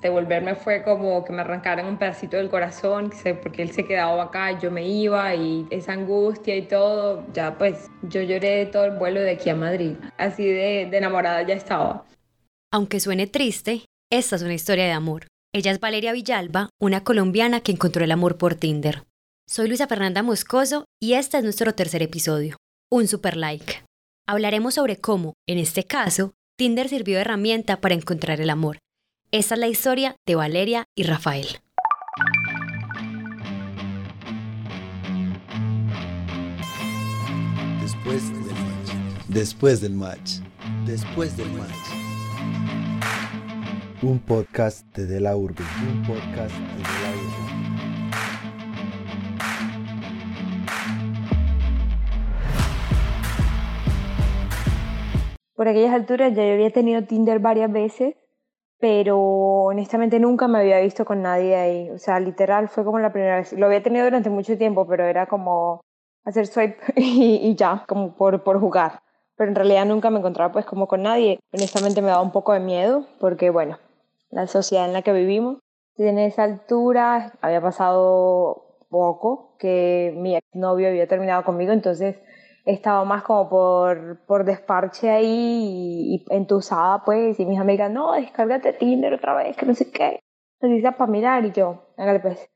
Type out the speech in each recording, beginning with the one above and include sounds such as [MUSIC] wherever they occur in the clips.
devolverme fue como que me arrancaran un pedacito del corazón, porque él se quedaba acá, yo me iba y esa angustia y todo, ya pues yo lloré todo el vuelo de aquí a Madrid, así de, de enamorada ya estaba. Aunque suene triste, esta es una historia de amor. Ella es Valeria Villalba, una colombiana que encontró el amor por Tinder. Soy Luisa Fernanda Moscoso y este es nuestro tercer episodio, un super like. Hablaremos sobre cómo, en este caso, Tinder sirvió de herramienta para encontrar el amor. Esta es la historia de Valeria y Rafael. Después del match. Después del match. Después del match. Un podcast de De La Urbe. Un podcast de De La Urbe. Por aquellas alturas ya yo había tenido Tinder varias veces, pero honestamente nunca me había visto con nadie ahí. O sea, literal fue como la primera vez. Lo había tenido durante mucho tiempo, pero era como hacer swipe [LAUGHS] y, ya, como por, por jugar. Pero en realidad nunca me encontraba pues como con nadie. Honestamente me daba un poco de miedo porque, bueno, la sociedad en la que vivimos. En esa altura había pasado poco que mi exnovio había terminado conmigo, entonces estaba más como por, por desparche ahí y, entusada, pues, y mis amigas, no, descárgate Tinder otra vez, que no sé qué. Necesitas para mirar y yo, hágale pues.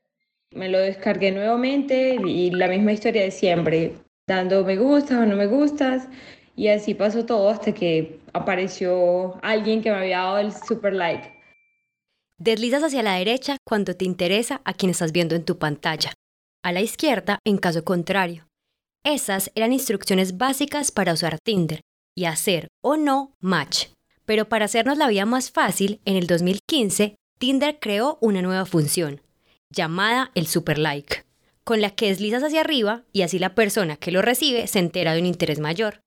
Me lo descargué nuevamente y la misma historia de siempre, dando me gustas o no me gustas. Y así pasó todo hasta que apareció alguien que me había dado el super like. Deslizas hacia la derecha cuando te interesa a quien estás viendo en tu pantalla. A la izquierda en caso contrario. Esas eran instrucciones básicas para usar Tinder y hacer o no match. Pero para hacernos la vida más fácil, en el 2015, Tinder creó una nueva función, llamada el super like, con la que deslizas hacia arriba y así la persona que lo recibe se entera de un interés mayor.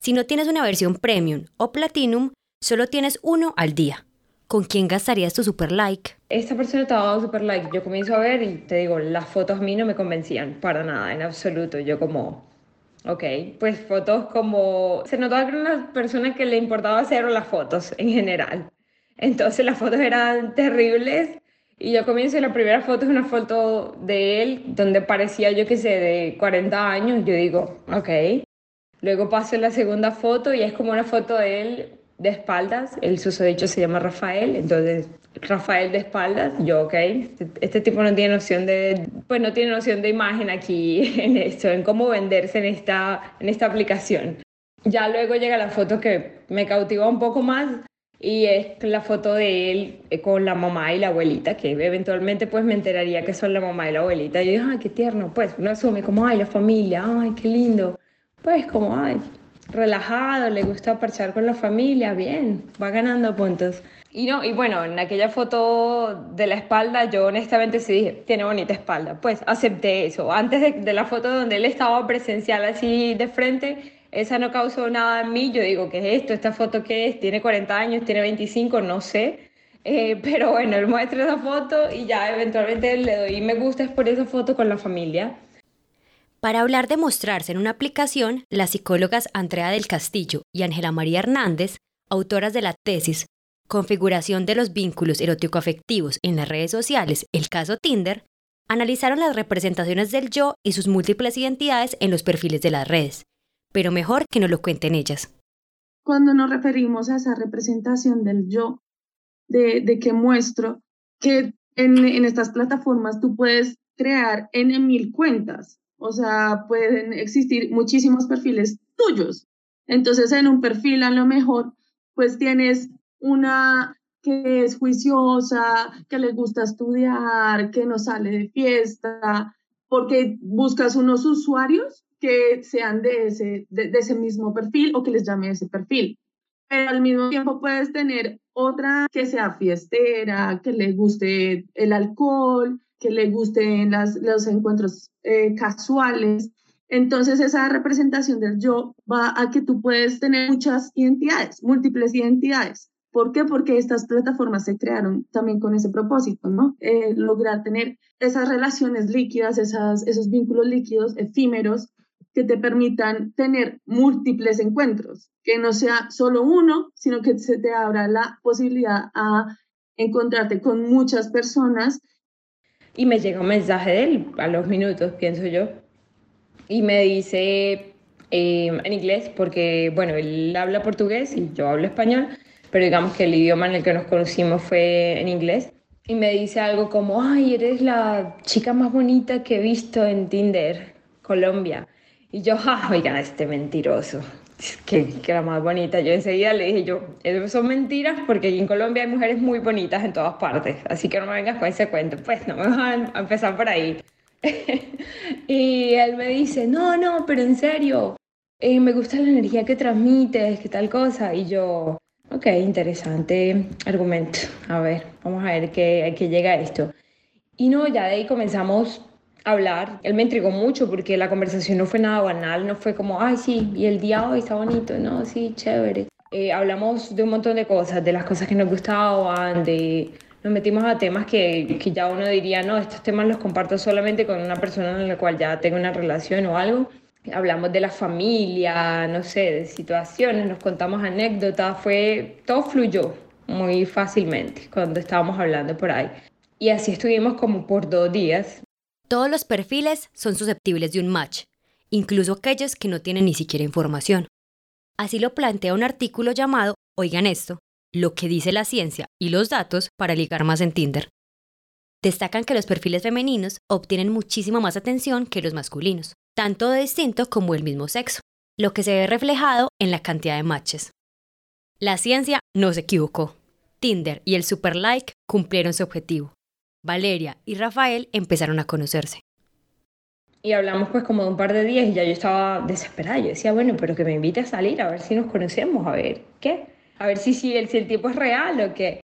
Si no tienes una versión premium o platinum, solo tienes uno al día. ¿Con quién gastarías tu super like? Esta persona te ha super like. Yo comienzo a ver y te digo, las fotos a mí no me convencían para nada, en absoluto. Yo como, ok, pues fotos como... Se notaba que era una persona que le importaba hacer las fotos en general. Entonces las fotos eran terribles y yo comienzo la primera foto es una foto de él donde parecía yo que sé de 40 años. Yo digo, ok. Luego paso la segunda foto y es como una foto de él de espaldas, el susodicho se llama Rafael, entonces Rafael de espaldas, yo, ok, este, tipo no tiene noción de, pues no tiene noción de imagen aquí [LAUGHS] en esto, en cómo venderse en esta, en esta aplicación. Ya luego llega la foto que me cautiva un poco más y es la foto de él eh, con la mamá y la abuelita, que eventualmente pues me enteraría que son la mamá y la abuelita. Y yo digo, ay, qué tierno, pues uno asume como, ay, la familia, ay, qué lindo. Pues como, ay, relajado, le gusta parchar con la familia, bien, va ganando puntos. Y no, y bueno, en aquella foto de la espalda, yo honestamente sí dije, tiene bonita espalda. Pues acepté eso. Antes de, la foto donde él estaba presencial así de frente, esa no causó nada en mí. Yo digo, ¿qué es esto? ¿Esta foto qué es? ¿Tiene 40 años? ¿Tiene 25? No sé. Eh, [LAUGHS] pero bueno, él muestra esa foto y ya eventualmente le doy me gusta es por esa foto con la familia. Para hablar de mostrarse en una aplicación, las psicólogas Andrea del Castillo y Ángela María Hernández, autoras de la tesis Configuración de los vínculos erótico-afectivos en las redes sociales, el caso Tinder, analizaron las representaciones del yo y sus múltiples identidades en los perfiles de las redes. Pero mejor que nos lo cuenten ellas. Cuando nos referimos a esa representación del yo, de, que muestro que en, en estas plataformas tú puedes crear N mil cuentas o sea, pueden existir muchísimos perfiles tuyos. Entonces, en un perfil a lo mejor, pues tienes una que es juiciosa, que le gusta estudiar, que no sale de fiesta, porque buscas unos usuarios que sean de ese, de, de ese mismo perfil o que les llame ese perfil. Pero al mismo tiempo puedes tener otra que sea fiestera, que le guste el alcohol, que le gusten las, los encuentros eh, casuales. Entonces esa representación del yo va a que tú puedes tener muchas identidades, múltiples identidades. ¿Por qué? Porque estas plataformas se crearon también con ese propósito, ¿no? Eh, lograr tener esas relaciones líquidas, esas, esos vínculos líquidos, efímeros, que te permitan tener múltiples encuentros, que no sea solo uno, sino que se te abra la posibilidad a encontrarte con muchas personas. Y me llega un mensaje de él a los minutos, pienso yo, y me dice em, en inglés, porque bueno, él habla portugués y yo hablo español, pero digamos que el idioma en el que nos conocimos fue en inglés. Y me dice algo como, ay, eres la chica más bonita que he visto en Tinder, Colombia. Y yo, ah, oigan, este mentiroso que, que, era más bonita. Yo enseguida le dije yo, eso son mentiras porque aquí en Colombia hay mujeres muy bonitas en todas partes, así que no me vengas con ese cuento. Pues no me van a empezar por ahí. [LAUGHS] y él me dice, no, no, pero en serio, eh, me gusta la energía que transmites, que tal cosa. Y yo, ok, interesante argumento. A ver, vamos a ver qué, qué llega esto. Y no, ya de ahí comenzamos hablar. Él me intrigó mucho porque la conversación no fue nada banal, no fue como, ay, sí, y el día hoy está bonito, no, sí, chévere. Eh, hablamos de un montón de cosas, de las cosas que nos gustaban, de... Nos metimos a temas que, que ya uno diría, no, estos temas los comparto solamente con una persona en la cual ya tengo una relación o algo. Hablamos de la familia, no sé, de situaciones, nos contamos anécdotas, fue, todo fluyó muy fácilmente cuando estábamos hablando por ahí. Y así estuvimos como por dos días. Todos los perfiles son susceptibles de un match, incluso aquellos que no tienen ni siquiera información. Así lo plantea un artículo llamado Oigan esto, lo que dice la ciencia y los datos para ligar más en Tinder. Destacan que los perfiles femeninos obtienen muchísima más atención que los masculinos, tanto de distinto como del mismo sexo, lo que se ve reflejado en la cantidad de matches. La ciencia no se equivocó. Tinder y el super like cumplieron su objetivo. Valeria y Rafael empezaron a conocerse. Y hablamos pues como de un par de días y ya yo estaba desesperada. Yo decía, bueno, pero que me invite a salir a ver si nos conocemos, a ver qué, a ver si, si, el, si el tipo es real o qué.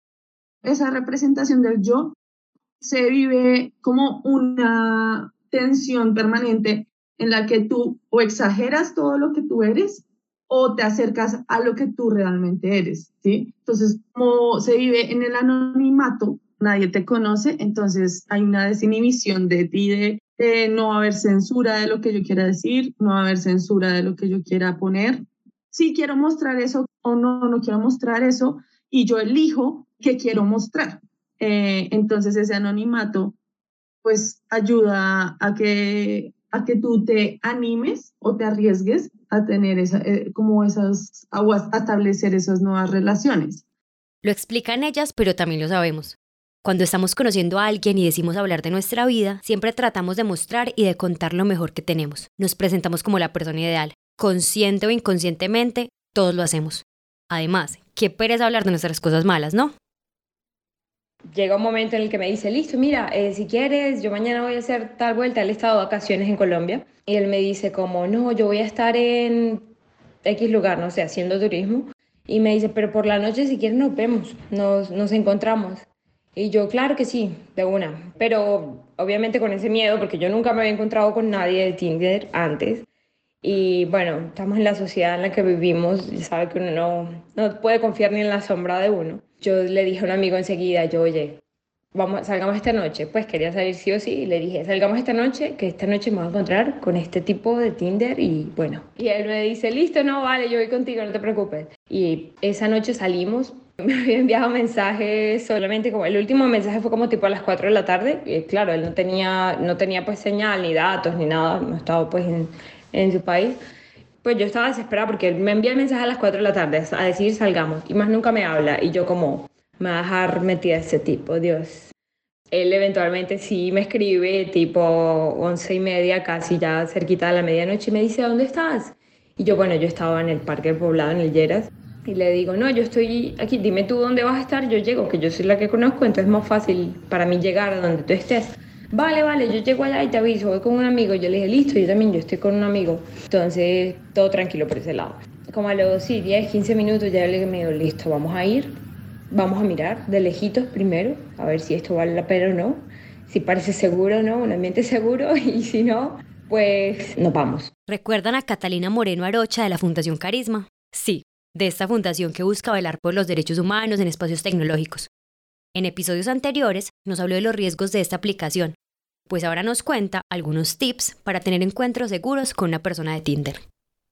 Esa representación del yo se vive como una tensión permanente en la que tú o exageras todo lo que tú eres o te acercas a lo que tú realmente eres, ¿sí? Entonces, como se vive en el anonimato, nadie te conoce, entonces hay una desinhibición de ti, de, no haber censura de lo que yo quiera decir, no haber censura de lo que yo quiera poner. Si quiero mostrar eso o no, no quiero mostrar eso, y yo elijo qué quiero mostrar. Eh, entonces ese anonimato pues ayuda a que, a que tú te animes o te arriesgues a tener esa, eh, como esas, a establecer esas nuevas relaciones. Lo explican ellas, pero también lo sabemos. Cuando estamos conociendo a alguien y decimos hablar de nuestra vida, siempre tratamos de mostrar y de contar lo mejor que tenemos. Nos presentamos como la persona ideal. Consciente o inconscientemente, todos lo hacemos. Además, qué pereza hablar de nuestras cosas malas, ¿no? Llega un momento en el que me dice, listo, mira, eh, si quieres, yo mañana voy a hacer tal vuelta. Él estado de vacaciones en Colombia y él me dice como, no, yo voy a estar en X lugar, no sé, haciendo turismo. Y me dice, pero por la noche si quieres nos vemos, nos, nos encontramos. Y yo, claro que sí, de una, pero obviamente con ese miedo, porque yo nunca me había encontrado con nadie de Tinder antes. Y bueno, estamos en la sociedad en la que vivimos, y sabe que uno no, no puede confiar ni en la sombra de uno. Yo le dije a un amigo enseguida, yo, oye, vamos, salgamos esta noche. Pues quería salir sí o sí, y le dije, salgamos esta noche, que esta noche me voy a encontrar con este tipo de Tinder y bueno. Y él me dice, listo, no, vale, yo voy contigo, no te preocupes. Y esa noche salimos, [LAUGHS] me había enviado mensajes solamente como el último mensaje fue como tipo a las 4 de la tarde y claro él no tenía no tenía pues señal ni datos ni nada no estaba pues en, en su país. Pues yo estaba desesperada porque él me envía el mensaje a las 4 de la tarde a decir salgamos y más nunca me habla y yo como me va a dejar metida ese tipo Dios él eventualmente sí me escribe tipo once y media casi ya cerquita de la medianoche y me dice ¿dónde estás? y yo bueno yo estaba en el parque poblado en el Lleras y le digo, no, yo estoy aquí, dime tú dónde vas a estar, yo llego, que yo soy la que conozco, entonces es más fácil para mí llegar a donde tú estés. Vale, vale, yo llego allá y te aviso, voy con un amigo. Yo le dije, listo, yo también, yo estoy con un amigo. Entonces, todo tranquilo por ese lado. Como a los sí, 10, 15 minutos ya le digo, listo, vamos a ir, vamos a mirar de lejitos primero, a ver si esto vale la pena o no, si parece seguro o no, un ambiente seguro, [LAUGHS] y si no, pues nos vamos. ¿Recuerdan a Catalina Moreno Arocha de la Fundación Carisma? Sí, de esta fundación que busca velar por los derechos humanos en espacios tecnológicos. En episodios anteriores nos habló de los riesgos de esta aplicación, pues ahora nos cuenta algunos tips para tener encuentros seguros con una persona de Tinder.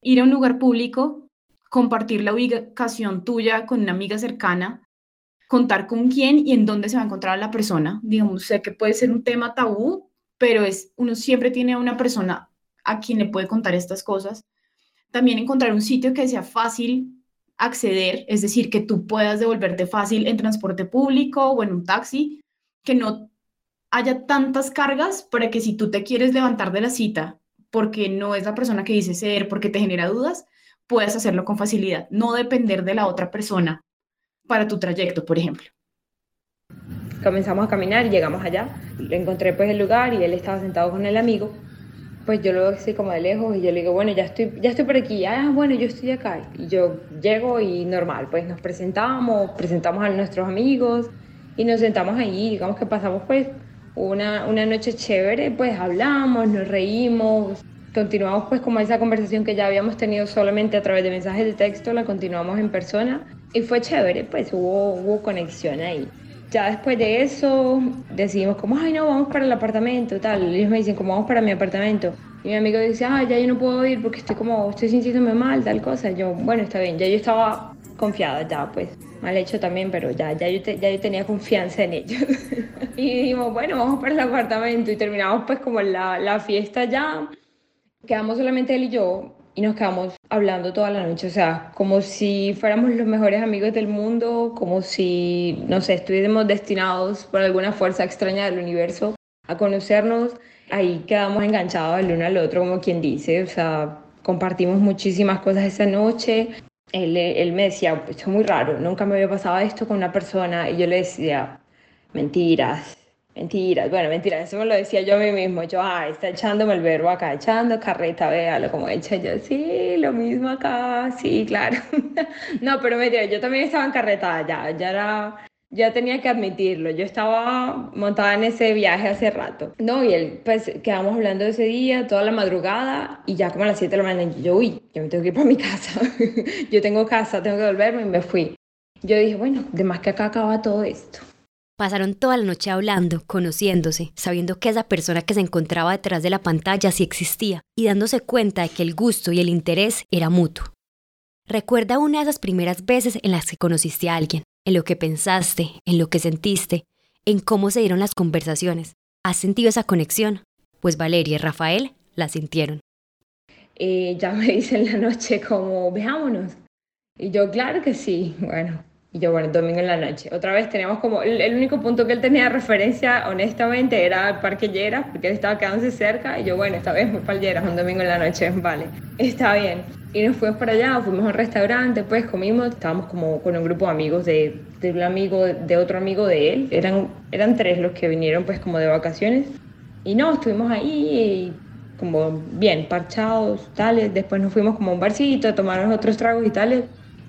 Ir a un lugar público, compartir la ubicación tuya con una amiga cercana, contar con quién y en dónde se va a encontrar la persona. Digamos, sé que puede ser un tema tabú, pero es, uno siempre tiene a una persona a quien le puede contar estas cosas. También encontrar un sitio que sea fácil acceder, es decir, que tú puedas devolverte fácil en transporte público o en un taxi, que no haya tantas cargas para que si tú te quieres levantar de la cita porque no es la persona que dice ser, porque te genera dudas, puedes hacerlo con facilidad, no depender de la otra persona para tu trayecto, por ejemplo. Comenzamos a caminar llegamos allá. Le encontré pues el lugar y él estaba sentado con el amigo. Pues yo lo veo así como de lejos y yo le digo, bueno, ya estoy, ya estoy por aquí. Ah, bueno, yo estoy acá. Y yo llego y normal, pues nos presentamos, presentamos a nuestros amigos y nos sentamos ahí. Digamos que pasamos pues una, una noche chévere, pues hablamos, nos reímos, continuamos pues como esa conversación que ya habíamos tenido solamente a través de mensajes de texto, la continuamos en persona y fue chévere, pues hubo, hubo conexión ahí. Ya después de eso decidimos como, ay no, vamos para el apartamento, tal. Ellos me dicen como, vamos para mi apartamento. Y mi amigo dice, ay, ya yo no puedo ir porque estoy como, estoy sintiéndome mal, tal cosa. yo, bueno, está bien, ya yo estaba confiada ya, pues mal hecho también, pero ya, ya, yo, ya yo tenía confianza en ellos. [LAUGHS] y dijimos, bueno, vamos para el apartamento y terminamos pues como la, la fiesta ya. Quedamos solamente él y yo y nos quedamos hablando toda la noche, o sea, como si fuéramos los mejores amigos del mundo, como si, no sé, estuviésemos destinados por alguna fuerza extraña del universo a conocernos. Ahí quedamos enganchados el uno al otro, como quien dice, o sea, compartimos muchísimas cosas esa noche, él, él me decía, esto es muy raro, nunca me había pasado esto con una persona y yo le decía, mentiras, mentiras, bueno, mentiras, eso me lo decía yo a mí mismo, yo, ah, está echándome el verbo acá, echando carreta, véalo como echa yo, sí, lo mismo acá, sí, claro. [LAUGHS] no, pero mentira, yo también estaba en carreta ya, ya era ya tenía que admitirlo, yo estaba montada en ese viaje hace rato. No, y él, pues quedamos hablando ese día, toda la madrugada, y ya como a las 7 de la mañana, yo, uy, yo me tengo que ir para mi casa, [LAUGHS] yo tengo casa, tengo que volverme, y me fui. Yo dije, bueno, de más que acá acaba todo esto. Pasaron toda la noche hablando, conociéndose, sabiendo que esa persona que se encontraba detrás de la pantalla sí existía, y dándose cuenta de que el gusto y el interés era mutuo. Recuerda una de esas primeras veces en las que conociste a alguien, en lo que pensaste, en lo que sentiste, en cómo se dieron las conversaciones. ¿Has sentido esa conexión? Pues Valeria y Rafael la sintieron. Eh, ya me [LAUGHS] dice en la noche como, veámonos. Y yo, claro que sí. Bueno, y yo, bueno, domingo en la noche. Otra vez teníamos como, el, único punto que él tenía referencia, honestamente, era el Parque Lleras, porque él estaba quedándose cerca. Y yo, bueno, esta vez voy para Lleras, un domingo en la noche, vale, está bien. Y nos fuimos para allá, fuimos a un restaurante, pues comimos, estábamos como con un grupo de amigos de, de amigo, de otro amigo de él. Eran, eran tres los que vinieron pues como de vacaciones. Y no, estuvimos ahí como bien, parchados, tales. Después nos fuimos como a un barcito a tomar otros tragos y tales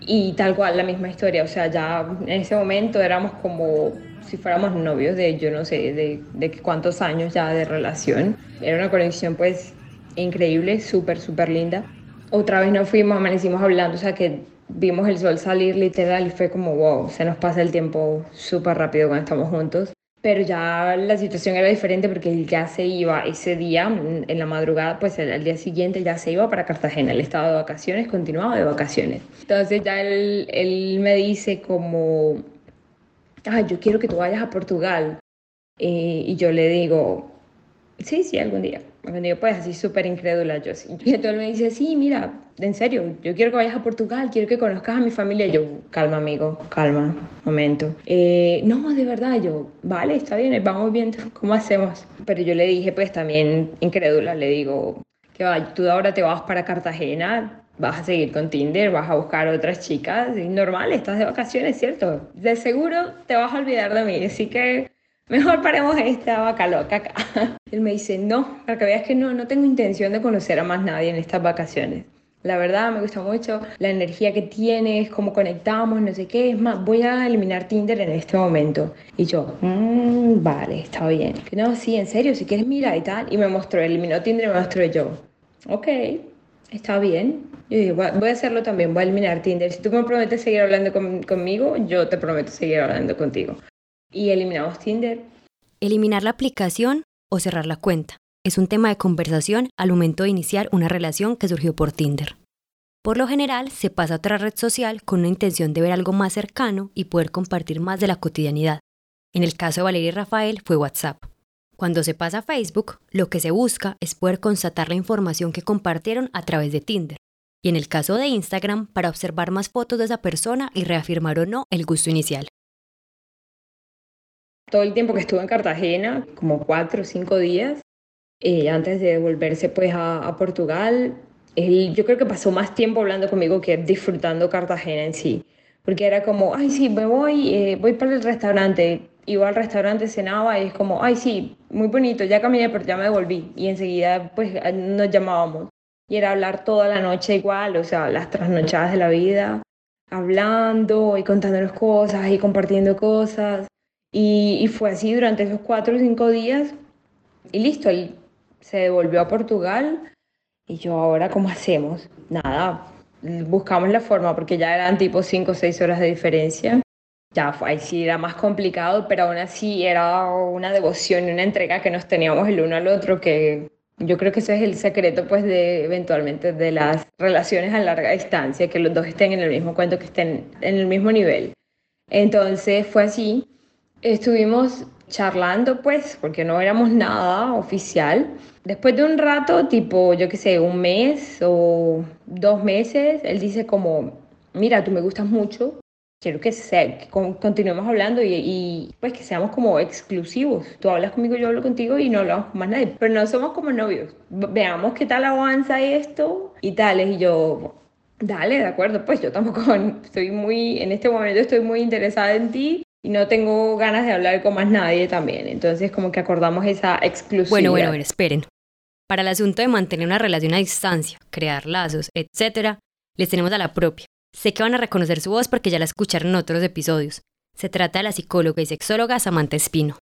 y tal cual, la misma historia, o sea, ya en ese momento éramos como si fuéramos novios de, yo no sé, de, de cuántos años ya de relación. Era una conexión pues increíble, súper, súper linda. Otra vez nos fuimos, amanecimos hablando, o sea, que vimos el sol salir literal y fue como, wow, se nos pasa el tiempo súper rápido cuando estamos juntos pero ya la situación era diferente porque él ya se iba ese día, en la madrugada, pues al día siguiente ya se iba para Cartagena, él estaba de vacaciones, continuaba de vacaciones. Entonces ya él, él me dice como, ah, yo quiero que tú vayas a Portugal. Eh, y yo le digo, sí, sí, algún día. Algún día, pues así súper incrédula yo. Sí. Y entonces me dice, sí, mira, en serio, yo quiero que vayas a Portugal, quiero que conozcas a mi familia. Yo, calma, amigo, calma, momento. Eh, no, de verdad, yo, vale, está bien, vamos viendo cómo hacemos. Pero yo le dije, pues también incrédula, le digo, que va, tú ahora te vas para Cartagena, vas a seguir con Tinder, vas a buscar otras chicas, normal, estás de vacaciones, ¿cierto? De seguro te vas a olvidar de mí, así que mejor paremos esta vaca loca acá. Él me dice, no, para que veas que no, no tengo intención de conocer a más nadie en estas vacaciones. La verdad me gusta mucho la energía que tienes, cómo conectamos, no sé qué. Es más, voy a eliminar Tinder en este momento. Y yo, mmm, vale, está bien. No, sí, en serio, si quieres mira y tal. Y me mostró, eliminó Tinder y me mostró yo. Ok, está bien. Yo dije, voy a hacerlo también, voy a eliminar Tinder. Si tú me prometes seguir hablando conmigo, yo te prometo seguir hablando contigo. Y eliminamos Tinder. Eliminar la aplicación o cerrar la cuenta es un tema de conversación al momento de iniciar una relación que surgió por Tinder. Por lo general, se pasa a otra red social con una intención de ver algo más cercano y poder compartir más de la cotidianidad. En el caso de Valeria y Rafael fue WhatsApp. Cuando se pasa a Facebook, lo que se busca es poder constatar la información que compartieron a través de Tinder. Y en el caso de Instagram, para observar más fotos de esa persona y reafirmar o no el gusto inicial. Todo el tiempo que estuve en Cartagena, como cuatro o cinco días, eh, antes de volverse pues a, Portugal, yo creo que pasó más tiempo hablando conmigo que disfrutando Cartagena en sí. Porque era como, ay, sí, me voy, eh, voy para el restaurante, iba al restaurante, cenaba y es como, ay, sí, muy bonito, ya caminé, pero ya me devolví. Y enseguida, pues, nos llamábamos. Y era hablar toda la noche igual, o sea, las trasnochadas de la vida, hablando y contándonos cosas y compartiendo cosas. Y, y fue así durante esos cuatro o cinco días. Y listo, él se devolvió a Portugal. Y yo, ahora, ¿cómo hacemos? Nada, buscamos la forma porque ya eran tipo cinco o seis horas de diferencia ya fue, ahí sí era más complicado, pero aún así era una devoción y una entrega que nos teníamos el uno al otro, que yo creo que ese es el secreto, pues, de eventualmente de las relaciones a larga distancia, que los dos estén en el mismo cuento, que estén en el mismo nivel. Entonces fue así. Estuvimos charlando, pues, porque no éramos nada oficial. Después de un rato, tipo, yo qué sé, un mes o dos meses, él dice como, mira, tú me gustas mucho, quiero que, se, que continuemos hablando y, y, pues que seamos como exclusivos. Tú hablas conmigo, yo hablo contigo y no hablamos con más nadie, pero no somos como novios. Veamos qué tal avanza esto y tales. Y yo, dale, de acuerdo, pues yo tampoco [LAUGHS] estoy muy, en este momento estoy muy interesada en ti y no tengo ganas de hablar con más nadie también. Entonces como que acordamos esa exclusividad. Bueno, bueno, bueno, esperen. Para el asunto de mantener una relación a distancia, crear lazos, etcétera, les tenemos a la propia Sé que van a reconocer su voz porque ya la escucharon en otros episodios. Se trata de la psicóloga y sexóloga Samantha Espino.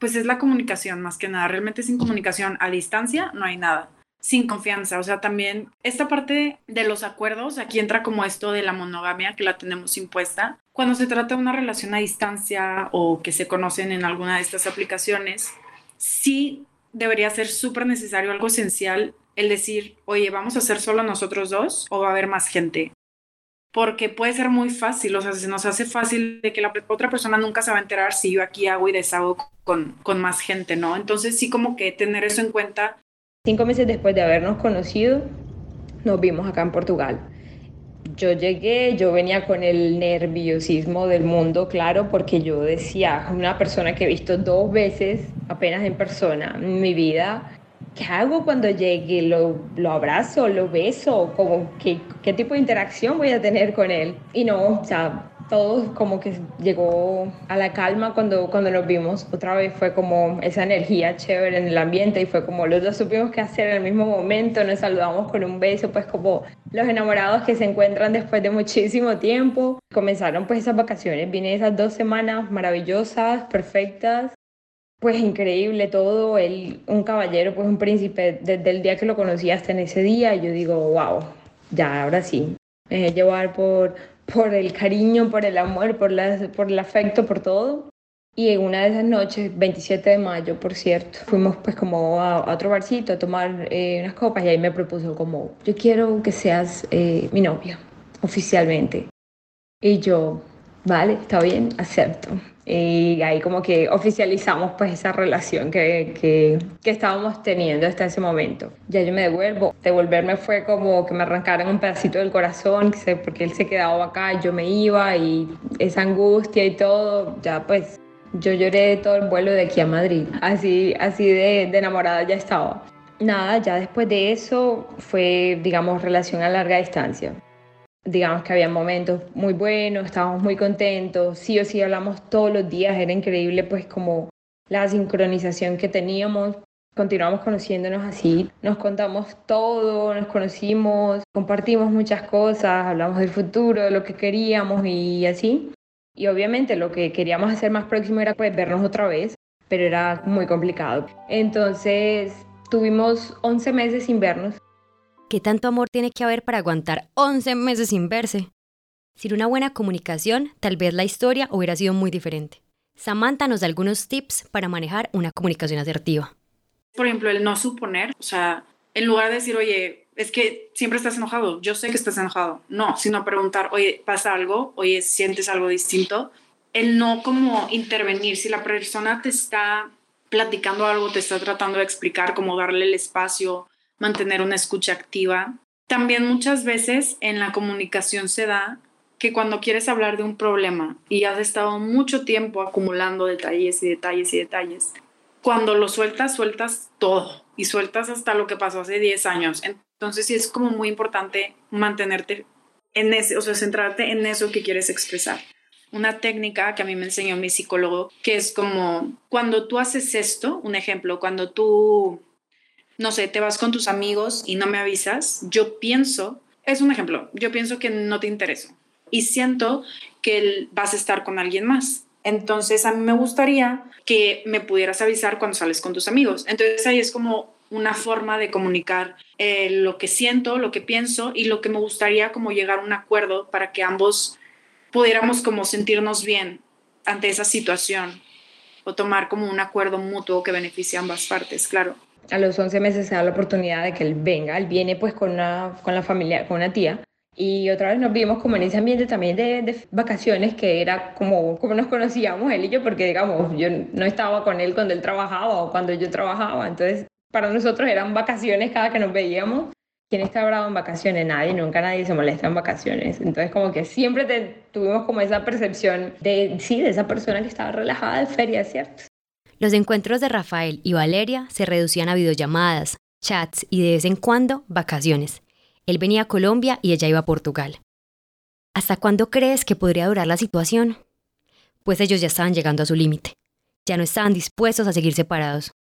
Pues es la comunicación más que nada. Realmente sin comunicación a distancia no hay nada. Sin confianza. O sea, también esta parte de los acuerdos, aquí entra como esto de la monogamia que la tenemos impuesta. Cuando se trata de una relación a distancia o que se conocen en alguna de estas aplicaciones, sí debería ser súper necesario, algo esencial, el decir, oye, ¿vamos a ser solo nosotros dos o va a haber más gente? porque puede ser muy fácil, o sea, se nos hace fácil de que la otra persona nunca se va a enterar si yo aquí hago y deshago con, con más gente, ¿no? Entonces sí como que tener eso en cuenta. Cinco meses después de habernos conocido, nos vimos acá en Portugal. Yo llegué, yo venía con el nerviosismo del mundo, claro, porque yo decía, una persona que he visto dos veces apenas en persona en mi vida, ¿qué hago cuando llegue? ¿Lo, lo abrazo? ¿Lo beso? Como, ¿qué, ¿Qué tipo de interacción voy a tener con él? Y no, o sea, todo como que llegó a la calma cuando, cuando nos vimos. Otra vez fue como esa energía chévere en el ambiente y fue como los dos supimos qué hacer en el mismo momento, nos saludamos con un beso, pues como los enamorados que se encuentran después de muchísimo tiempo. Comenzaron pues esas vacaciones, vine esas dos semanas maravillosas, perfectas, pues increíble todo, él, un caballero, pues un príncipe, desde el día que lo conocí hasta en ese día, yo digo, wow, ya, ahora sí, me llevar por, por el cariño, por el amor, por, la, por el afecto, por todo. Y en una de esas noches, 27 de mayo, por cierto, fuimos pues como a, otro barcito a tomar eh, unas copas y ahí me propuso como, yo quiero que seas eh, mi novia, oficialmente. Y yo, vale, está bien, acepto y ahí como que oficializamos pues esa relación que, que, que, estábamos teniendo hasta ese momento. Ya yo me devuelvo, devolverme fue como que me arrancaran un pedacito del corazón, porque él se quedaba acá, yo me iba y esa angustia y todo, ya pues yo lloré todo el vuelo de aquí a Madrid, así, así de, de enamorada ya estaba. Nada, ya después de eso fue, digamos, relación a larga distancia digamos que había momentos muy buenos, estábamos muy contentos, sí o sí hablamos todos los días, era increíble pues como la sincronización que teníamos, continuamos conociéndonos así, nos contamos todo, nos conocimos, compartimos muchas cosas, hablamos del futuro, de lo que queríamos y así. Y obviamente lo que queríamos hacer más próximo era pues vernos otra vez, pero era muy complicado. Entonces tuvimos 11 meses sin vernos ¿Qué tanto amor tiene que haber para aguantar 11 meses sin verse? Sin una buena comunicación, tal vez la historia hubiera sido muy diferente. Samantha nos da algunos tips para manejar una comunicación asertiva. Por ejemplo, el no suponer, o sea, en lugar de decir, oye, es que siempre estás enojado, yo sé que estás enojado. No, sino preguntar, oye, ¿pasa algo? Oye, ¿sientes algo distinto? El no como intervenir, si la persona te está platicando algo, te está tratando de explicar, cómo darle el espacio, mantener una escucha activa. También muchas veces en la comunicación se da que cuando quieres hablar de un problema y has estado mucho tiempo acumulando detalles y detalles y detalles, cuando lo sueltas, sueltas todo y sueltas hasta lo que pasó hace 10 años. Entonces sí es como muy importante mantenerte en ese, o sea, centrarte en eso que quieres expresar. Una técnica que a mí me enseñó mi psicólogo, que es como cuando tú haces esto, un ejemplo, cuando tú, no sé, te vas con tus amigos y no me avisas, yo pienso, es un ejemplo, yo pienso que no te intereso y siento que vas a estar con alguien más. Entonces a mí me gustaría que me pudieras avisar cuando sales con tus amigos. Entonces ahí es como una forma de comunicar eh, lo que siento, lo que pienso y lo que me gustaría como llegar a un acuerdo para que ambos pudiéramos como sentirnos bien ante esa situación o tomar como un acuerdo mutuo que beneficie a ambas partes, claro. A los 11 meses se da la oportunidad de que él venga, él viene pues con, una, con la familia, con una tía y otra vez nos vimos como en ese ambiente también de, vacaciones, que era como, como nos conocíamos él y yo, porque digamos, yo no estaba con él cuando él trabajaba o cuando yo trabajaba. Entonces, para nosotros eran vacaciones cada que nos veíamos. ¿Quién está bravo en vacaciones? Nadie, nunca nadie se molesta en vacaciones. Entonces, como que siempre tuvimos como esa percepción de, sí, de esa persona que estaba relajada de feria, ¿cierto? Los encuentros de Rafael y Valeria se reducían a videollamadas, chats y de vez en cuando vacaciones. Él venía a Colombia y ella iba a Portugal. ¿Hasta cuándo crees que podría durar la situación? Pues ellos ya estaban llegando a su límite. Ya no estaban dispuestos a seguir separados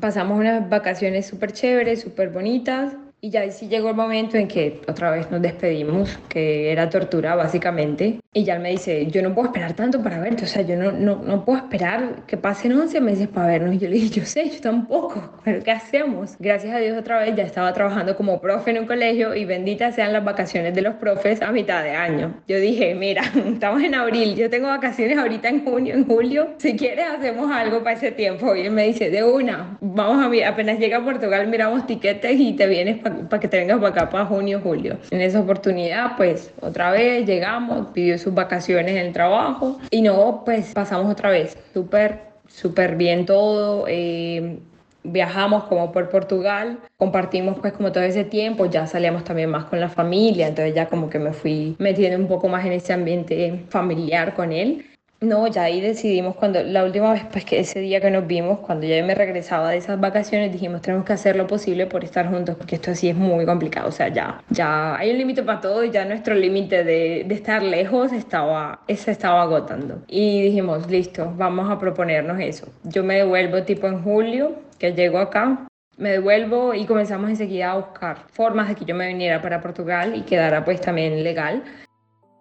pasamos unas vacaciones súper chéveres, súper bonitas. Y ya sí llegó el momento en que otra vez nos despedimos, que era tortura básicamente. Y ya él me dice, yo no puedo esperar tanto para verte, o sea, yo no, no, no puedo esperar que pasen 11 meses para vernos. Y yo le dije, yo sé, yo tampoco, pero ¿qué hacemos? Gracias a Dios otra vez ya estaba trabajando como profe en un colegio y benditas sean las vacaciones de los profes a mitad de año. Yo dije, mira, [LAUGHS] estamos en abril, yo tengo vacaciones ahorita en junio, en julio, si quieres hacemos algo para ese tiempo. Y él me dice, de una, vamos a apenas llega a Portugal miramos tiquetes y te vienes para para que te vengas para acá, para junio, julio. En esa oportunidad, pues otra vez llegamos, pidió sus vacaciones en el trabajo y no, pues pasamos otra vez. Súper, súper bien todo. Eh, viajamos como por Portugal, compartimos pues como todo ese tiempo, ya salíamos también más con la familia, entonces ya como que me fui metiendo un poco más en ese ambiente familiar con él. No, ya ahí decidimos cuando la última vez, pues que ese día que nos vimos, cuando ya me regresaba de esas vacaciones, dijimos tenemos que hacer lo posible por estar juntos, porque esto así es muy complicado. O sea, ya, ya hay un límite para todo y ya nuestro límite de, de, estar lejos estaba, se estaba agotando. Y dijimos, listo, vamos a proponernos eso. Yo me devuelvo tipo en julio, que llego acá, me devuelvo y comenzamos enseguida a buscar formas de que yo me viniera para Portugal y quedara pues también legal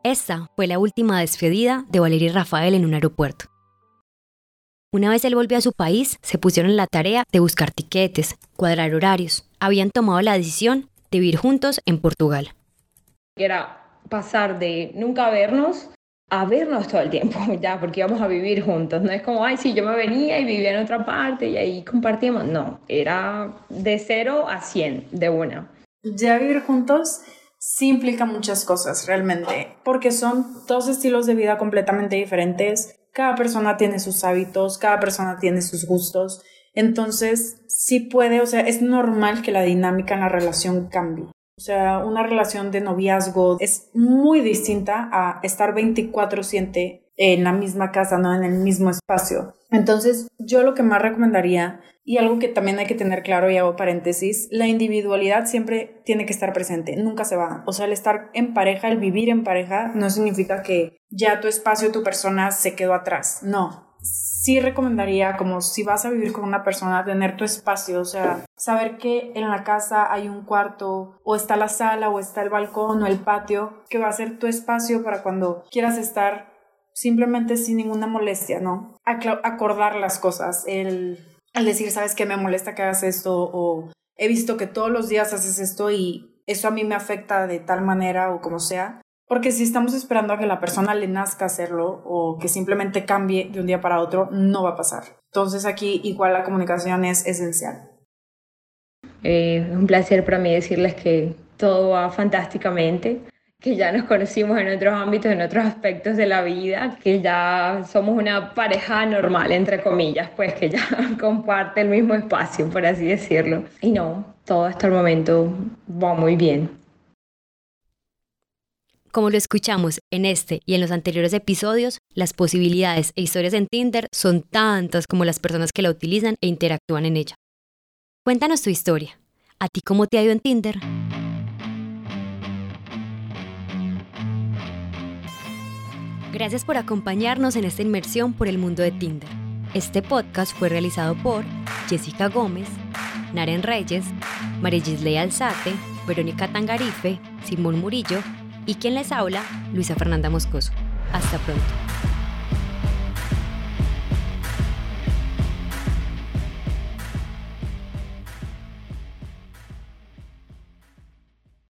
esta fue la última despedida de Valeria y Rafael en un aeropuerto. Una vez él volvió a su país, se pusieron en la tarea de buscar tiquetes, cuadrar horarios. Habían tomado la decisión de vivir juntos en Portugal. Era pasar de nunca vernos a vernos todo el tiempo, [LAUGHS] ya, porque íbamos a vivir juntos. No es como, ay, sí, yo me venía y vivía en otra parte y ahí compartíamos. No, era de cero a cien, de una. Ya vivir juntos sí implica muchas cosas realmente, porque son dos estilos de vida completamente diferentes. Cada persona tiene sus hábitos, cada persona tiene sus gustos. Entonces, sí puede, o sea, es normal que la dinámica en la relación cambie. O sea, una relación de noviazgo es muy distinta a estar 24/7 en la misma casa, no en el mismo espacio. Entonces, yo lo que más recomendaría, y algo que también hay que tener claro y hago paréntesis, la individualidad siempre tiene que estar presente, nunca se va. O sea, el estar en pareja, el vivir en pareja, no significa que ya tu espacio, tu persona se quedó atrás. No, sí recomendaría, como si vas a vivir con una persona, tener tu espacio, o sea, saber que en la casa hay un cuarto, o está la sala, o está el balcón, o el patio, que va a ser tu espacio para cuando quieras estar simplemente sin ninguna molestia, ¿no? acordar las cosas, el, el decir, ¿sabes qué me molesta que hagas esto? O he visto que todos los días haces esto y eso a mí me afecta de tal manera o como sea. Porque si estamos esperando a que la persona le nazca hacerlo o que simplemente cambie de un día para otro, no va a pasar. Entonces aquí igual la comunicación es esencial. Eh, es un placer para mí decirles que todo va fantásticamente, que ya nos conocimos en otros ámbitos, en otros aspectos de la vida, que ya somos una pareja normal, entre comillas, pues que ya [LAUGHS] comparte el mismo espacio, por así decirlo. Y no, todo hasta el momento va muy bien. Como lo escuchamos en este y en los anteriores episodios, las posibilidades e historias en Tinder son tantas como las personas que la utilizan e interactúan en ella. Cuéntanos tu historia. ¿A ti cómo te ha ido en Tinder? Gracias por acompañarnos en esta inmersión por el mundo de Tinder. Este podcast fue realizado por Jessica Gómez, Naren Reyes, María Gisley Alzate, Verónica Tangarife, Simón Murillo y quien les habla, Luisa Fernanda Moscoso. Hasta pronto.